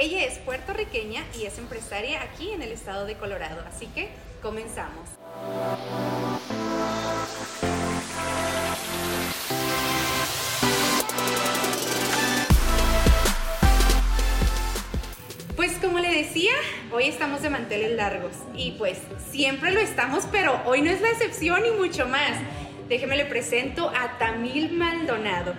Ella es puertorriqueña y es empresaria aquí en el estado de Colorado, así que comenzamos. Pues como le decía, hoy estamos de manteles largos y pues siempre lo estamos, pero hoy no es la excepción y mucho más. Déjeme le presento a Tamil Maldonado.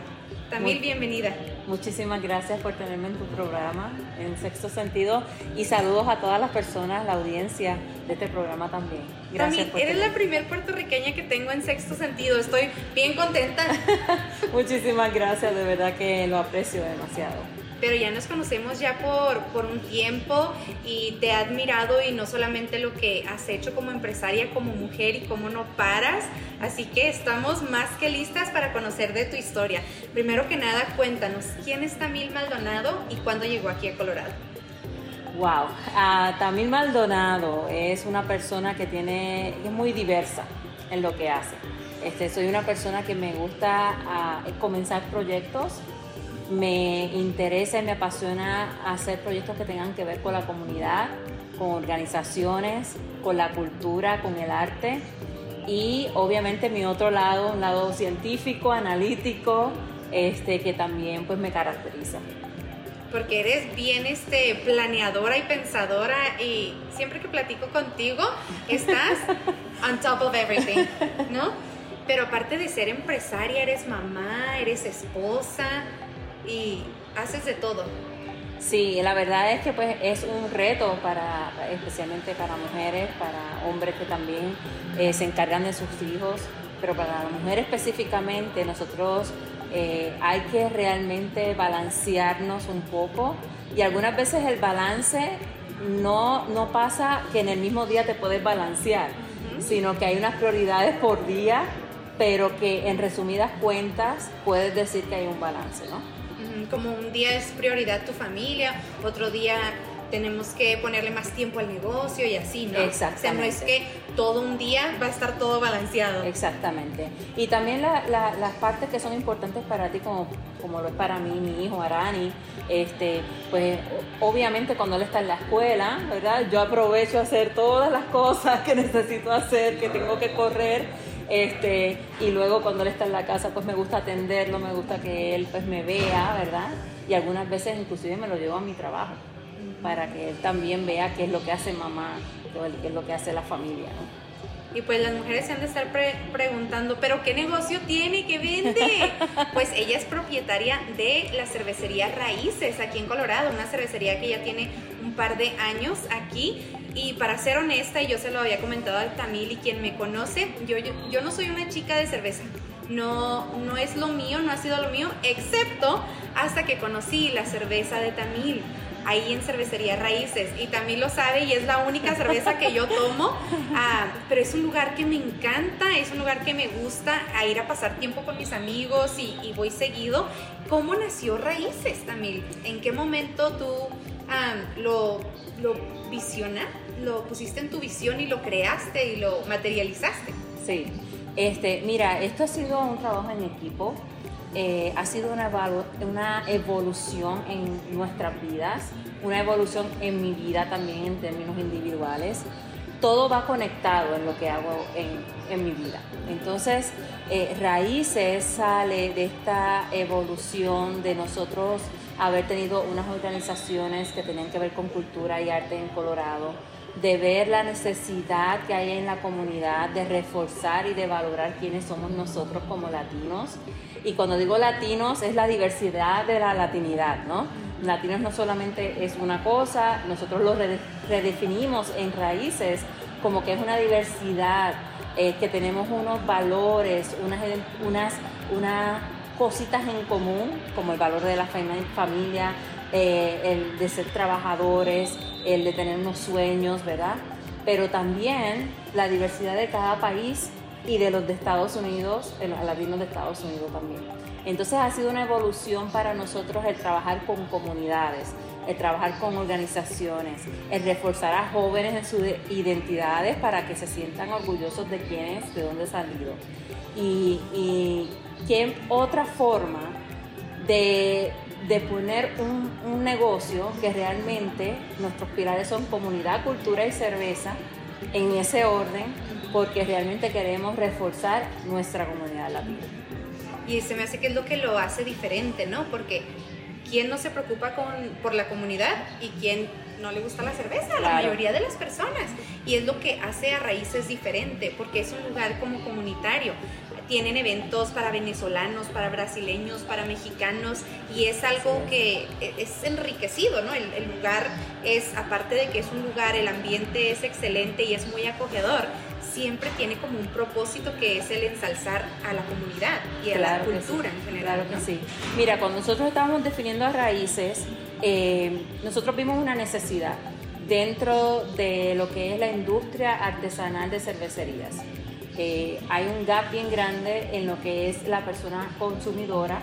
Tamil, bienvenida. Muchísimas gracias por tenerme en tu programa, en sexto sentido, y saludos a todas las personas, la audiencia de este programa también. Gracias. Tamil, eres la primer puertorriqueña que tengo en sexto sentido, estoy bien contenta. Muchísimas gracias, de verdad que lo aprecio demasiado pero ya nos conocemos ya por, por un tiempo y te he admirado y no solamente lo que has hecho como empresaria, como mujer y cómo no paras. Así que estamos más que listas para conocer de tu historia. Primero que nada, cuéntanos, ¿quién es Tamil Maldonado y cuándo llegó aquí a Colorado? Wow, uh, Tamil Maldonado es una persona que tiene, es muy diversa en lo que hace. Este, soy una persona que me gusta uh, comenzar proyectos me interesa y me apasiona hacer proyectos que tengan que ver con la comunidad, con organizaciones, con la cultura, con el arte y obviamente mi otro lado, un lado científico, analítico, este, que también pues me caracteriza. Porque eres bien este, planeadora y pensadora y siempre que platico contigo estás on top of everything, ¿no? Pero aparte de ser empresaria, eres mamá, eres esposa, y haces de todo. Sí, la verdad es que pues es un reto para, especialmente para mujeres, para hombres que también eh, se encargan de sus hijos, pero para la mujer específicamente nosotros eh, hay que realmente balancearnos un poco y algunas veces el balance no, no pasa que en el mismo día te puedes balancear, sino que hay unas prioridades por día, pero que en resumidas cuentas puedes decir que hay un balance, ¿no? como un día es prioridad tu familia, otro día tenemos que ponerle más tiempo al negocio y así, ¿no? Exactamente. O sea, no es que todo un día va a estar todo balanceado. Exactamente. Y también las partes que son importantes para ti, como, como lo es para mí, mi hijo Arani, este, pues obviamente cuando él está en la escuela, ¿verdad? Yo aprovecho a hacer todas las cosas que necesito hacer, que tengo que correr este, y luego cuando él está en la casa, pues me gusta atenderlo, me gusta que él pues me vea, ¿verdad? Y algunas veces inclusive me lo llevo a mi trabajo para que él también vea qué es lo que hace mamá, qué es lo que hace la familia, ¿no? Y pues las mujeres se han de estar preguntando, ¿pero qué negocio tiene? ¿Qué vende? pues ella es propietaria de la cervecería Raíces aquí en Colorado, una cervecería que ya tiene un par de años aquí y para ser honesta, y yo se lo había comentado al Tamil y quien me conoce, yo, yo, no soy una chica de cerveza. No, no es lo mío, no ha sido lo mío, excepto hasta que conocí la cerveza de Tamil ahí en Cervecería Raíces. Y Tamil lo sabe y es la única cerveza que yo tomo. Ah, pero es un lugar que me encanta, es un lugar que me gusta a ir a pasar tiempo con mis amigos y, y voy seguido. ¿Cómo nació Raíces, Tamil? ¿En qué momento tú lo, lo visiona, lo pusiste en tu visión y lo creaste y lo materializaste. Sí, este, mira, esto ha sido un trabajo en equipo, eh, ha sido una, evolución en nuestras vidas, una evolución en mi vida también en términos individuales. Todo va conectado en lo que hago en, en mi vida. Entonces, eh, Raíces sale de esta evolución de nosotros haber tenido unas organizaciones que tenían que ver con cultura y arte en Colorado, de ver la necesidad que hay en la comunidad de reforzar y de valorar quiénes somos nosotros como latinos. Y cuando digo latinos es la diversidad de la latinidad, ¿no? Latinos no solamente es una cosa, nosotros lo redefinimos en raíces como que es una diversidad, eh, que tenemos unos valores, unas, unas, una cositas en común, como el valor de la familia, eh, el de ser trabajadores, el de tener unos sueños, ¿verdad? Pero también la diversidad de cada país y de los de Estados Unidos, los latinos de Estados Unidos también. Entonces ha sido una evolución para nosotros el trabajar con comunidades, el trabajar con organizaciones, el reforzar a jóvenes en sus identidades para que se sientan orgullosos de quiénes, de dónde han salido. Y, y qué otra forma de de poner un, un negocio que realmente nuestros pilares son comunidad, cultura y cerveza en ese orden, porque realmente queremos reforzar nuestra comunidad latina. Y se me hace que es lo que lo hace diferente, ¿no? Porque ¿quién no se preocupa con, por la comunidad y quién no le gusta la cerveza? La mayoría de las personas. Y es lo que hace a Raíces diferente, porque es un lugar como comunitario tienen eventos para venezolanos, para brasileños, para mexicanos y es algo que e, es enriquecido, ¿no? El, lugar es, aparte de que es un lugar, el ambiente es excelente y es muy acogedor, siempre tiene como un propósito que es el ensalzar a la comunidad y a la cultura en general. Claro que sí. Mira, cuando nosotros estábamos definiendo a raíces, eh, nosotros vimos una necesidad dentro de lo que es la industria artesanal de cervecerías hay un gap bien grande en lo que es la persona consumidora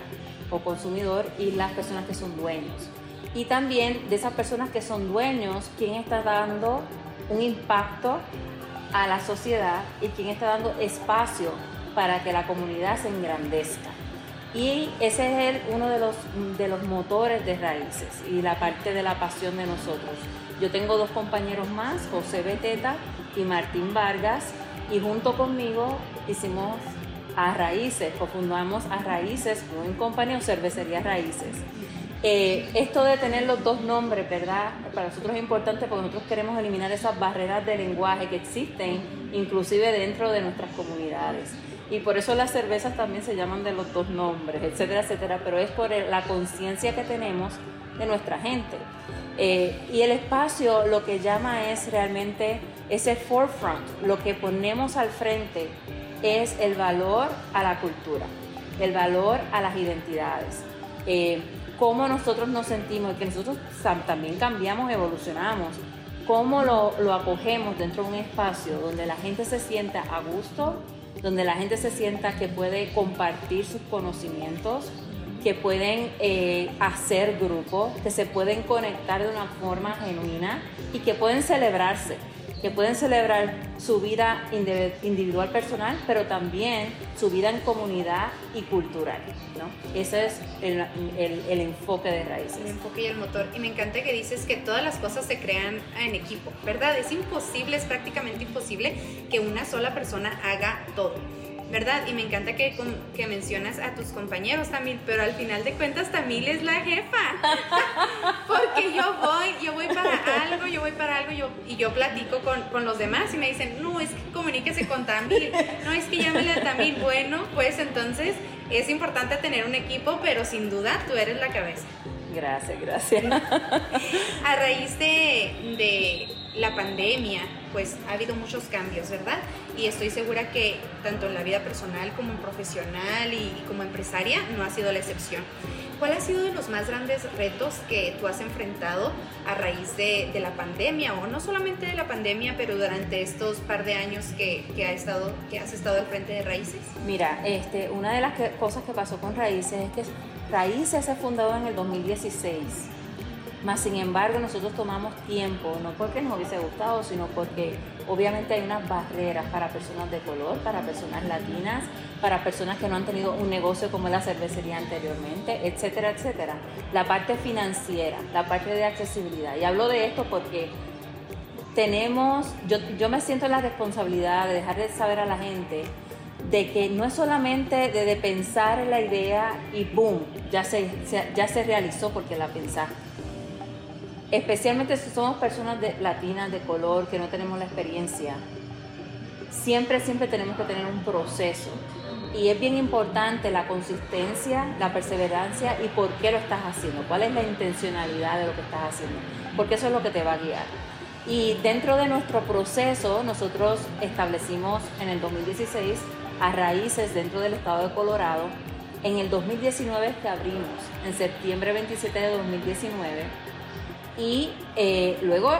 o consumidor y las personas que son dueños. Y también de esas personas que son dueños, quién está dando un impacto a la sociedad y quién está dando espacio para que la comunidad se engrandezca. Y ese es uno de los, de los motores de raíces y la parte de la pasión de nosotros. Yo tengo dos compañeros más, José Beteta y Martín Vargas, y junto conmigo hicimos a Raíces, cofundamos a Raíces en compañía o Cervecería Raíces. Eh, esto de tener los dos nombres, ¿verdad? Para nosotros es importante porque nosotros queremos eliminar esas barreras de lenguaje que existen, inclusive dentro de nuestras comunidades. Y por eso las cervezas también se llaman de los dos nombres, etcétera, etcétera, pero es por la conciencia que tenemos de nuestra gente. Eh, y el espacio lo que llama es realmente ese forefront, lo que ponemos al frente es el valor a la cultura, el valor a las identidades, eh, cómo nosotros nos sentimos, que nosotros también cambiamos, evolucionamos, cómo lo, acogemos dentro de un espacio donde la gente se sienta a gusto, donde la gente se sienta que puede compartir sus conocimientos, que pueden eh, hacer grupos, que se pueden conectar de una forma genuina y que pueden celebrarse que pueden celebrar su vida individual personal, pero también su vida en comunidad y cultural. ¿no? Ese es el, enfoque de raíces. El enfoque y el motor. Y me encanta que dices que todas las cosas se crean en equipo, ¿verdad? Es imposible, es prácticamente imposible que una sola persona haga todo. ¿Verdad? Y me encanta que, que mencionas a tus compañeros también, pero al final de cuentas Tamil es la jefa. Porque yo voy, yo voy para algo, yo voy para algo yo, y yo platico con, con los demás y me dicen, no, es que comuníquese con Tamil, no, es que llámale a Tamil. Bueno, pues entonces es importante tener un equipo, pero sin duda tú eres la cabeza. Gracias, gracias. A raíz de la pandemia, pues ha habido muchos cambios, ¿verdad? Y estoy segura que tanto en la vida personal como en profesional y, como empresaria no ha sido la excepción. ¿Cuál ha sido de los más grandes retos que tú has enfrentado a raíz de, la pandemia o no solamente de la pandemia, pero durante estos par de años que, que, ha estado, que has estado al frente de Raíces? Mira, este, una de las cosas que pasó con Raíces es que Raíces se fundó en el 2016 más sin embargo, nosotros tomamos tiempo, no porque nos hubiese gustado, sino porque obviamente hay unas barreras para personas de color, para personas latinas, para personas que no han tenido un negocio como la cervecería anteriormente, etcétera, etcétera. La parte financiera, la parte de accesibilidad. Y hablo de esto porque tenemos, yo, yo me siento en la responsabilidad de dejar de saber a la gente de que no es solamente de, pensar en la idea y boom, ya se, ya se realizó porque la pensaste especialmente si somos personas de, latinas de color que no tenemos la experiencia, siempre, siempre tenemos que tener un proceso. Y es bien importante la consistencia, la perseverancia y por qué lo estás haciendo, cuál es la intencionalidad de lo que estás haciendo, porque eso es lo que te va a guiar. Y dentro de nuestro proceso, nosotros establecimos en el 2016 a raíces dentro del estado de Colorado. En el 2019 que abrimos, en septiembre 27 de 2019, y eh, luego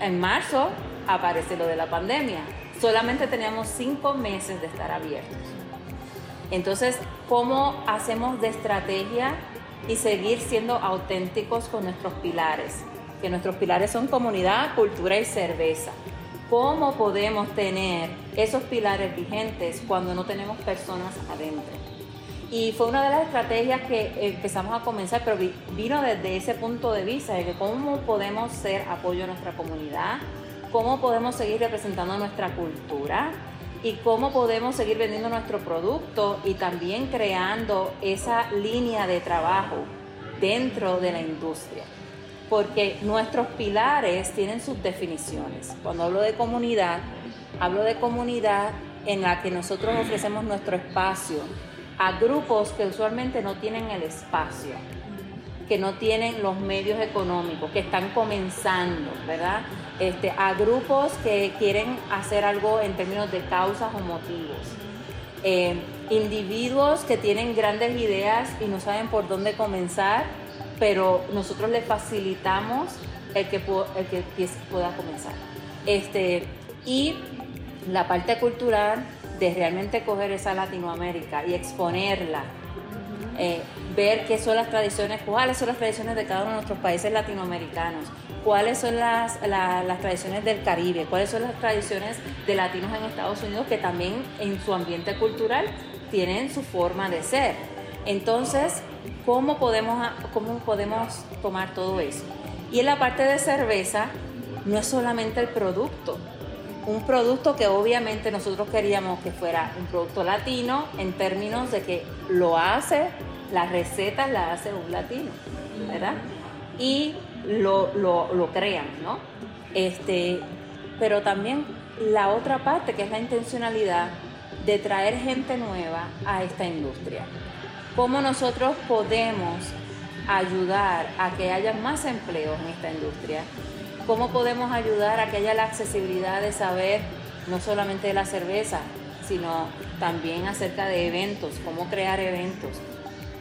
en marzo aparece lo de la pandemia. Solamente teníamos cinco meses de estar abiertos. Entonces, ¿cómo hacemos de estrategia y seguir siendo auténticos con nuestros pilares? Que nuestros pilares son comunidad, cultura y cerveza. ¿Cómo podemos tener esos pilares vigentes cuando no tenemos personas adentro? Y fue una de las estrategias que empezamos a comenzar, pero vino desde ese punto de vista, de que cómo podemos ser apoyo a nuestra comunidad, cómo podemos seguir representando nuestra cultura y cómo podemos seguir vendiendo nuestro producto y también creando esa línea de trabajo dentro de la industria. Porque nuestros pilares tienen sus definiciones. Cuando hablo de comunidad, hablo de comunidad en la que nosotros ofrecemos nuestro espacio a grupos que usualmente no tienen el espacio que no tienen los medios económicos, que están comenzando, ¿verdad? Este, a grupos que quieren hacer algo en términos de causas o motivos. Eh, individuos que tienen grandes ideas y no saben por dónde comenzar, pero nosotros les facilitamos el que, el que pueda comenzar. Este, y la parte cultural de realmente coger esa Latinoamérica y exponerla eh, ver qué son las tradiciones, cuáles son las tradiciones de cada uno de nuestros países latinoamericanos, cuáles son las, las tradiciones del Caribe, cuáles son las tradiciones de latinos en Estados Unidos que también en su ambiente cultural tienen su forma de ser. Entonces, ¿cómo podemos, cómo podemos tomar todo eso? Y en la parte de cerveza, no es solamente el producto, un producto que obviamente nosotros queríamos que fuera un producto latino en términos de que lo hace, las recetas las hace un latino, ¿verdad? Y lo, lo, crean, ¿no? Este, pero también la otra parte, que es la intencionalidad de traer gente nueva a esta industria. ¿Cómo nosotros podemos ayudar a que haya más empleos en esta industria? Cómo podemos ayudar a que haya la accesibilidad de saber no solamente de la cerveza, sino también acerca de eventos, cómo crear eventos,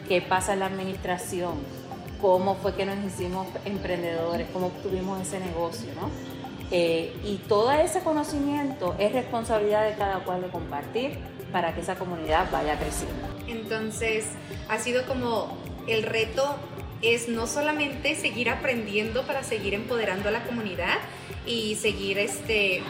qué pasa en la administración, cómo fue que nos hicimos emprendedores, cómo obtuvimos ese negocio, ¿no? Eh, y todo ese conocimiento es responsabilidad de cada cual de compartir para que esa comunidad vaya creciendo. Entonces, ha sido como el reto es no solamente seguir aprendiendo para seguir empoderando a la comunidad y seguir este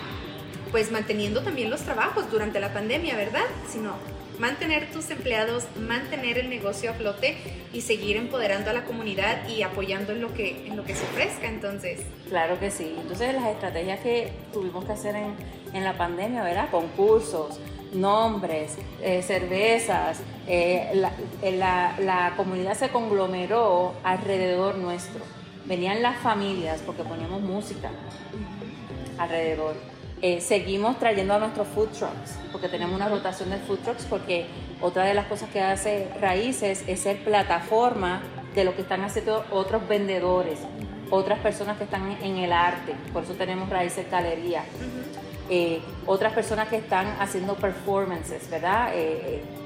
pues manteniendo también los trabajos durante la pandemia, ¿verdad? Sino mantener tus empleados, mantener el negocio a flote y seguir empoderando a la comunidad y apoyando en lo que, en lo que se ofrezca entonces. Claro que sí. Entonces las estrategias que tuvimos que hacer en, en la pandemia, ¿verdad? Concursos, nombres, eh, cervezas, eh, eh, la, la, comunidad se conglomeró alrededor nuestro. Venían las familias porque poníamos música alrededor. seguimos trayendo a nuestros food trucks porque tenemos una rotación de food trucks porque otra de las cosas que hace Raíces es ser plataforma de lo que están haciendo otros vendedores, otras personas que están en el arte. Por eso tenemos Raíces Galería. Eh, otras personas que están haciendo performances, ¿verdad?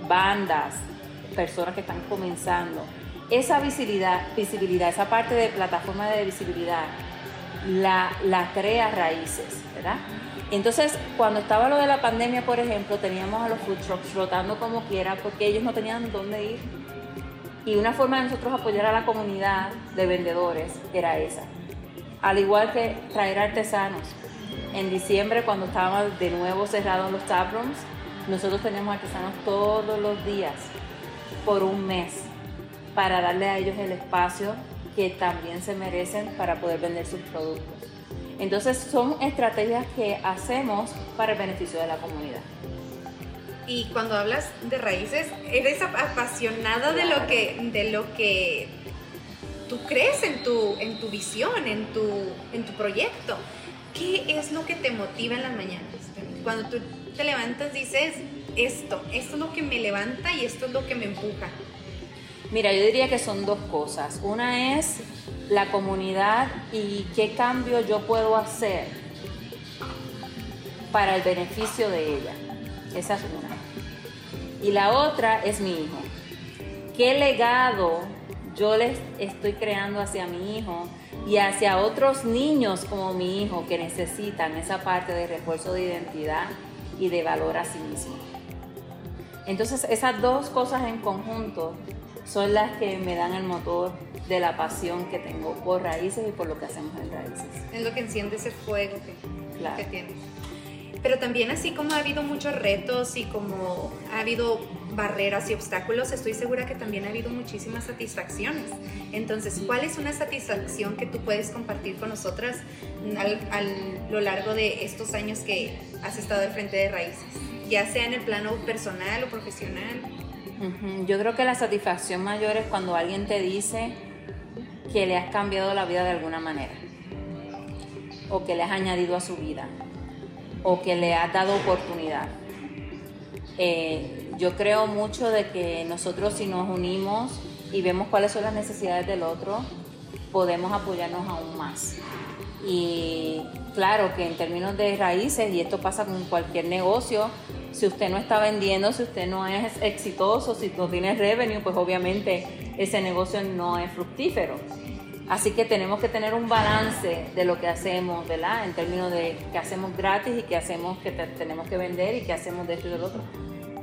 Bandas, personas que están comenzando. Esa visibilidad, visibilidad, esa parte de plataforma de visibilidad, la, la crea raíces, ¿verdad? Entonces, cuando estaba lo de la pandemia, por ejemplo, teníamos a los food trucks flotando como quiera porque ellos no tenían dónde ir. Y una forma de nosotros apoyar a la comunidad de vendedores era esa. Al igual que traer artesanos, en diciembre, cuando estábamos de nuevo cerrados los taprooms, nosotros tenemos artesanos todos los días por un mes para darle a ellos el espacio que también se merecen para poder vender sus productos. Entonces son estrategias que hacemos para el beneficio de la comunidad. Y cuando hablas de raíces, eres apasionada de lo que de lo que tú crees en tu en tu visión, en tu en tu proyecto. ¿Qué es lo que te motiva en las mañanas? Cuando tú te levantas dices, esto, esto es lo que me levanta y esto es lo que me empuja. Mira, yo diría que son dos cosas. Una es la comunidad y qué cambio yo puedo hacer para el beneficio de ella. Esa es una. Y la otra es mi hijo. ¿Qué legado yo les estoy creando hacia mi hijo y hacia otros niños como mi hijo que necesitan esa parte de refuerzo de identidad y de valor a sí mismo. Entonces esas dos cosas en conjunto son las que me dan el motor de la pasión que tengo por raíces y por lo que hacemos en raíces. Es lo que enciende ese fuego que, que tienes. Pero también así como ha habido muchos retos y como ha habido barreras y obstáculos, estoy segura que también ha habido muchísimas satisfacciones. Entonces, ¿cuál es una satisfacción que tú puedes compartir con nosotras a lo largo de estos años que has estado al frente de Raíces? Ya sea en el plano personal o profesional. Yo creo que la satisfacción mayor es cuando alguien te dice que le has cambiado la vida de alguna manera o que le has añadido a su vida o que le has dado oportunidad. Eh, yo creo mucho de que nosotros si nos unimos y vemos cuáles son las necesidades del otro, podemos apoyarnos aún más. Y claro que en términos de raíces, y esto pasa con cualquier negocio, si usted no está vendiendo, si usted no es exitoso, si no tiene revenue, pues obviamente ese negocio no es fructífero. Así que tenemos que tener un balance de lo que hacemos, ¿verdad? En términos de qué hacemos gratis y qué hacemos que tenemos que vender y qué hacemos de esto y del otro.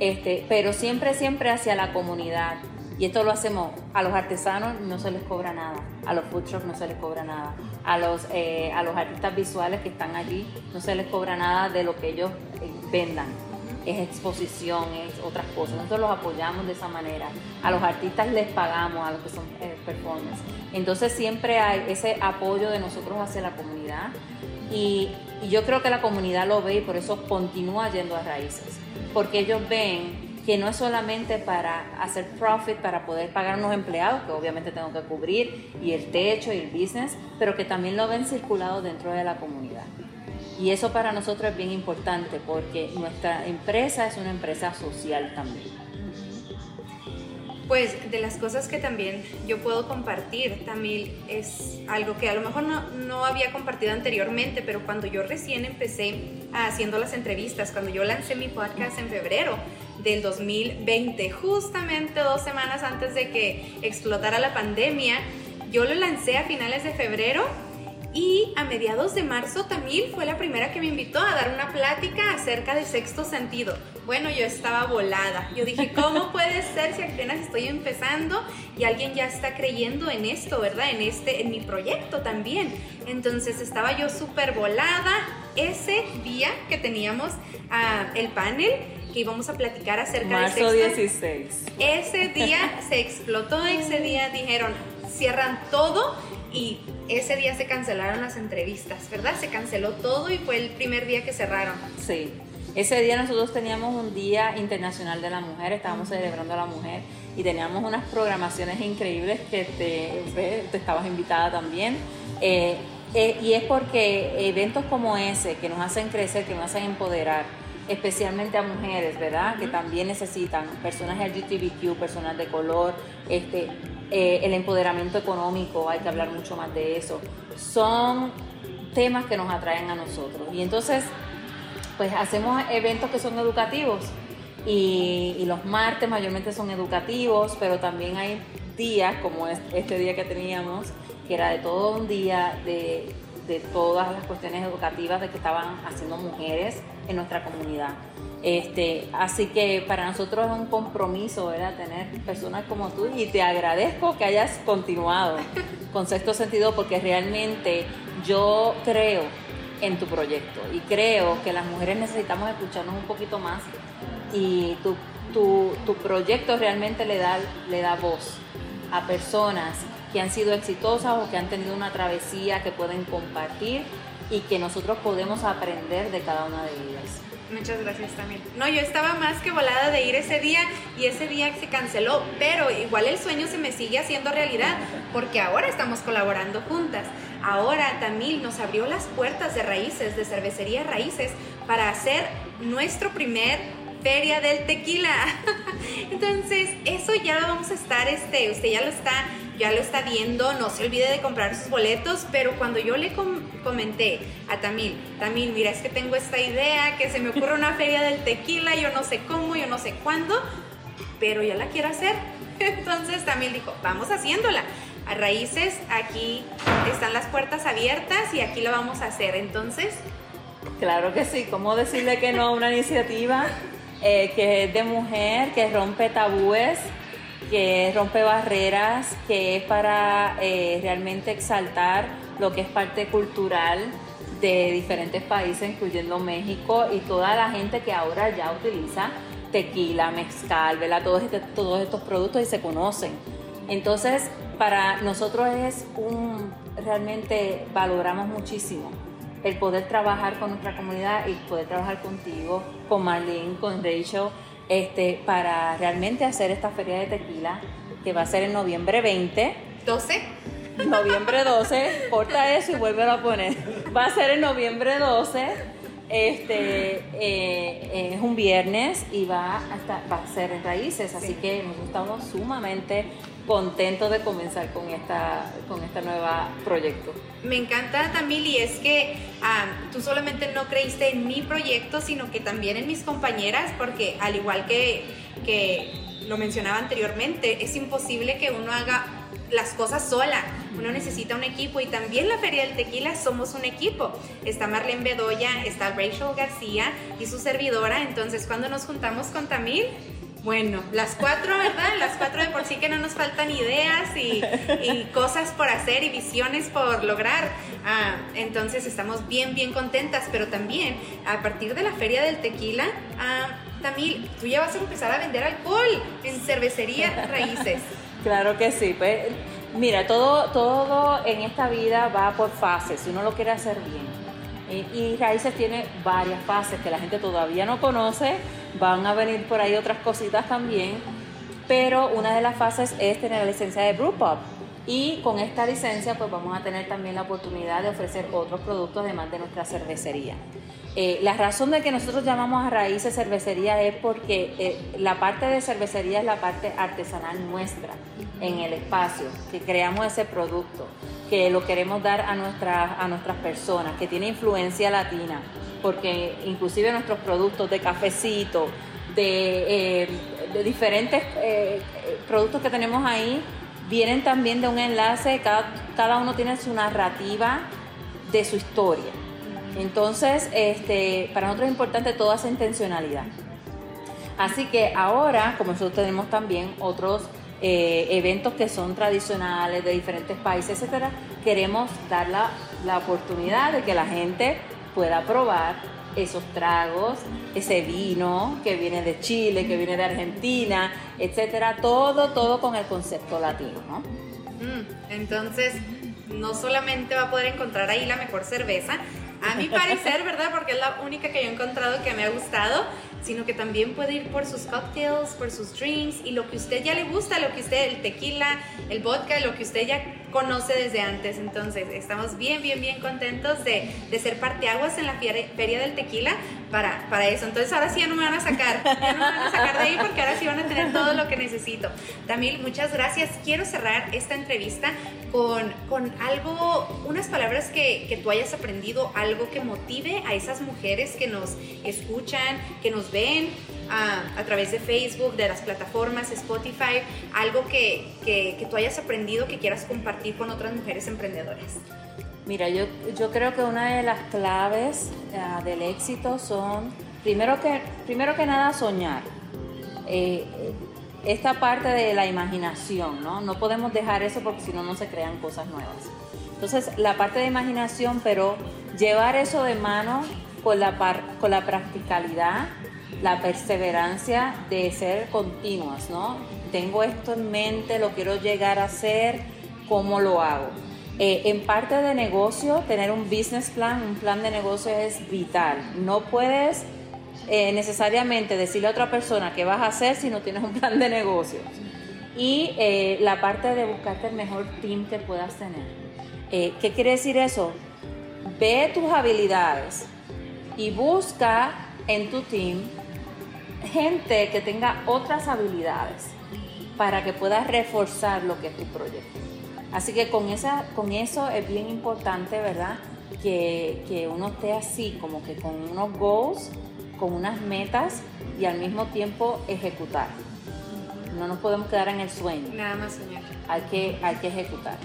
Este, pero siempre, siempre hacia la comunidad. Y esto lo hacemos a los artesanos, no se les cobra nada, a los food trucks no se les cobra nada, a los, eh, a los artistas visuales que están allí no se les cobra nada de lo que ellos eh, vendan es exposición, es otras cosas. Nosotros los apoyamos de esa manera. A los artistas les pagamos, a los que son eh, performers. Entonces siempre hay ese apoyo de nosotros hacia la comunidad y, yo creo que la comunidad lo ve y por eso continúa yendo a raíces. Porque ellos ven que no es solamente para hacer profit, para poder pagar unos empleados, que obviamente tengo que cubrir, y el techo y el business, pero que también lo ven circulado dentro de la comunidad. Y eso para nosotros es bien importante porque nuestra empresa es una empresa social también. Pues de las cosas que también yo puedo compartir, también es algo que a lo mejor no, no, había compartido anteriormente, pero cuando yo recién empecé haciendo las entrevistas, cuando yo lancé mi podcast en febrero del 2020, justamente dos semanas antes de que explotara la pandemia, yo lo lancé a finales de febrero y a mediados de marzo Tamil fue la primera que me invitó a dar una plática acerca del sexto sentido. Bueno, yo estaba volada. Yo dije, ¿cómo puede ser si apenas estoy empezando y alguien ya está creyendo en esto, verdad? En este, en mi proyecto también. Entonces estaba yo súper volada. Ese día que teníamos uh, el panel, que íbamos a platicar acerca Marzo del sexto. 16. Ese día se explotó, ese día dijeron, cierran todo y ese día se cancelaron las entrevistas, ¿verdad? Se canceló todo y fue el primer día que cerraron. Sí. Ese día nosotros teníamos un Día Internacional de la Mujer, estábamos celebrando a la mujer y teníamos unas programaciones increíbles que te, te estabas invitada también. Eh, eh, y es porque eventos como ese que nos hacen crecer, que nos hacen empoderar, especialmente a mujeres, ¿verdad? Que también necesitan personas LGBTQ, personas de color, este, eh, el empoderamiento económico, hay que hablar mucho más de eso. Son temas que nos atraen a nosotros. Y entonces, pues hacemos eventos que son educativos y, los martes mayormente son educativos, pero también hay días como este día que teníamos, que era de todo un día de, todas las cuestiones educativas de que estaban haciendo mujeres en nuestra comunidad. Este, así que para nosotros es un compromiso ¿verdad? tener personas como tú y te agradezco que hayas continuado con sexto sentido porque realmente yo creo en tu proyecto y creo que las mujeres necesitamos escucharnos un poquito más y tu, tu, tu proyecto realmente le da, le da voz a personas que han sido exitosas o que han tenido una travesía que pueden compartir y que nosotros podemos aprender de cada una de ellas. Muchas gracias también. No, yo estaba más que volada de ir ese día y ese día se canceló, pero igual el sueño se me sigue haciendo realidad porque ahora estamos colaborando juntas. Ahora Tamil nos abrió las puertas de Raíces, de Cervecería Raíces, para hacer nuestro primer feria del tequila. Entonces, eso ya lo vamos a estar, este, usted ya lo está ya lo está viendo, no se olvide de comprar sus boletos, pero cuando yo le comenté a Tamil, Tamil, mira, es que tengo esta idea, que se me ocurre una feria del tequila, yo no sé cómo, yo no sé cuándo, pero ya la quiero hacer. Entonces Tamil dijo, vamos haciéndola. A raíces, aquí están las puertas abiertas y aquí lo vamos a hacer. Entonces... Claro que sí, ¿cómo decirle que no a una iniciativa eh, que es de mujer, que rompe tabúes? que rompe barreras, que es para eh, realmente exaltar lo que es parte cultural de diferentes países, incluyendo México, y toda la gente que ahora ya utiliza tequila, mezcal, ¿verdad? Todos, este, todos estos productos y se conocen. Entonces, para nosotros es un, realmente valoramos muchísimo el poder trabajar con nuestra comunidad y poder trabajar contigo, con Marlene, con Rachel, este, para realmente hacer esta feria de tequila que va a ser en noviembre 20. 12. Noviembre 12, corta eso y vuelve a poner. Va a ser en noviembre 12 este eh, es un viernes y va a, estar, va a ser en raíces, así que nos estamos sumamente contentos de comenzar con esta con este nuevo proyecto. Me encanta Tamil es que ah, tú solamente no creíste en mi proyecto, sino que también en mis compañeras, porque al igual que, que lo mencionaba anteriormente, es imposible que uno haga las cosas sola. Uno necesita un equipo y también la Feria del Tequila somos un equipo. Está Marlene Bedoya, está Rachel García y su servidora. Entonces, cuando nos juntamos con Tamil, bueno, las cuatro, ¿verdad? Las cuatro de por sí que no nos faltan ideas y, cosas por hacer y visiones por lograr. Ah, entonces estamos bien, bien contentas, pero también a partir de la Feria del Tequila, ah, Tamil, tú ya vas a empezar a vender alcohol en cervecería Raíces. Claro que sí, pues mira, todo, todo en esta vida va por fases, si uno lo quiere hacer bien. Y Raíces tiene varias fases que la gente todavía no conoce, van a venir por ahí otras cositas también, pero una de las fases es tener la licencia de Brewpub. Y con esta licencia pues vamos a tener también la oportunidad de ofrecer otros productos además de nuestra cervecería. Eh, la razón de que nosotros llamamos a raíces cervecería es porque eh, la parte de cervecería es la parte artesanal nuestra en el espacio, que creamos ese producto, que lo queremos dar a, nuestra, a nuestras personas, que tiene influencia latina, porque inclusive nuestros productos de cafecito, de, eh, de diferentes productos que tenemos ahí, vienen también de un enlace, cada, cada uno tiene su narrativa de su historia. Entonces, este, para nosotros es importante toda esa intencionalidad. Así que ahora, como nosotros tenemos también otros eh, eventos que son tradicionales de diferentes países, etcétera, queremos dar la, la oportunidad de que la gente pueda probar esos tragos, ese vino que viene de Chile, que viene de Argentina, etcétera, todo, todo con el concepto latino, ¿no? Mm, entonces, no solamente va a poder encontrar ahí la mejor cerveza, a mi parecer, ¿verdad? Porque es la única que yo he encontrado que me ha gustado, sino que también puede ir por sus cocktails, por sus drinks y lo que usted ya le gusta, lo que usted, el tequila, el vodka, lo que usted ya conoce desde antes. Entonces, estamos bien, bien, bien contentos de, de ser parteaguas en la feria del tequila para, para eso. Entonces, ahora sí ya no me van a sacar, ya no me van a sacar de ahí porque ahora sí van a tener todo lo que necesito. Tamil, muchas gracias. Quiero cerrar esta entrevista con, con algo, unas palabras que, que tú hayas aprendido, algo que motive a esas mujeres que nos escuchan, que nos ven a, a través de Facebook, de las plataformas, Spotify, algo que, que, tú hayas aprendido que quieras compartir con otras mujeres emprendedoras? Mira, yo, yo creo que una de las claves uh, del éxito son, primero que, primero que nada, soñar. Eh, esta parte de la imaginación, ¿no? No podemos dejar eso porque si no, no se crean cosas nuevas. Entonces, la parte de imaginación, pero llevar eso de mano con la, par, con la practicalidad, la perseverancia de ser continuas, ¿no? Tengo esto en mente, lo quiero llegar a hacer, cómo lo hago. Eh, en parte de negocio, tener un business plan, un plan de negocio es vital. No puedes eh, necesariamente decirle a otra persona qué vas a hacer si no tienes un plan de negocio. Y eh, la parte de buscarte el mejor team que puedas tener. ¿Qué quiere decir eso? Ve tus habilidades y busca en tu team gente que tenga otras habilidades para que puedas reforzar lo que es tu proyecto. Así que con, esa, con eso es bien importante, ¿verdad? Que, que uno esté así, como que con unos goals, con unas metas y al mismo tiempo ejecutar. No nos podemos quedar en el sueño. Nada más soñar. Hay que, hay que ejecutar.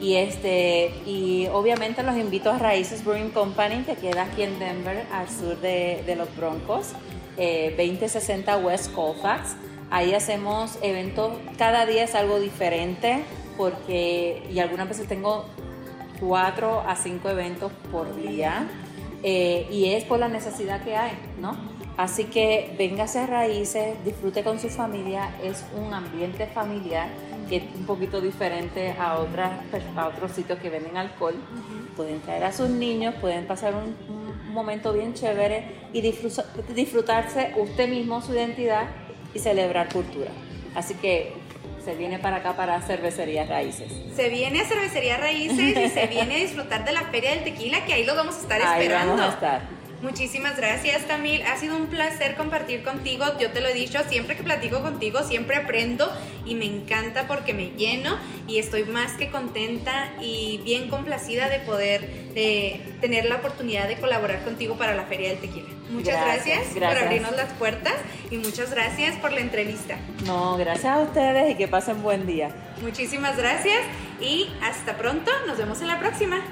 Y, este, y obviamente los invito a Raíces Brewing Company, que queda aquí en Denver, al sur de, de los Broncos, eh, 2060 West Colfax. Ahí hacemos eventos, cada día es algo diferente porque, y algunas veces tengo cuatro a cinco eventos por día, eh, y es por la necesidad que hay, ¿no? Así que véngase a Raíces, disfrute con su familia, es un ambiente familiar que es un poquito diferente a, otras, a otros sitios que venden alcohol. Pueden traer a sus niños, pueden pasar un, un momento bien chévere y disfrutarse usted mismo su identidad y celebrar cultura. Así que se viene para acá para Cervecería Raíces. Se viene a Cervecería Raíces y se viene a disfrutar de la Feria del Tequila, que ahí lo vamos a estar esperando. Ahí vamos a estar. Muchísimas gracias, Tamil. Ha sido un placer compartir contigo. Yo te lo he dicho, siempre que platico contigo, siempre aprendo y me encanta porque me lleno y estoy más que contenta y bien complacida de poder tener la oportunidad de colaborar contigo para la Feria del Tequila. Muchas gracias, por abrirnos las puertas y muchas gracias por la entrevista. No, gracias a ustedes y que pasen buen día. Muchísimas gracias y hasta pronto. Nos vemos en la próxima.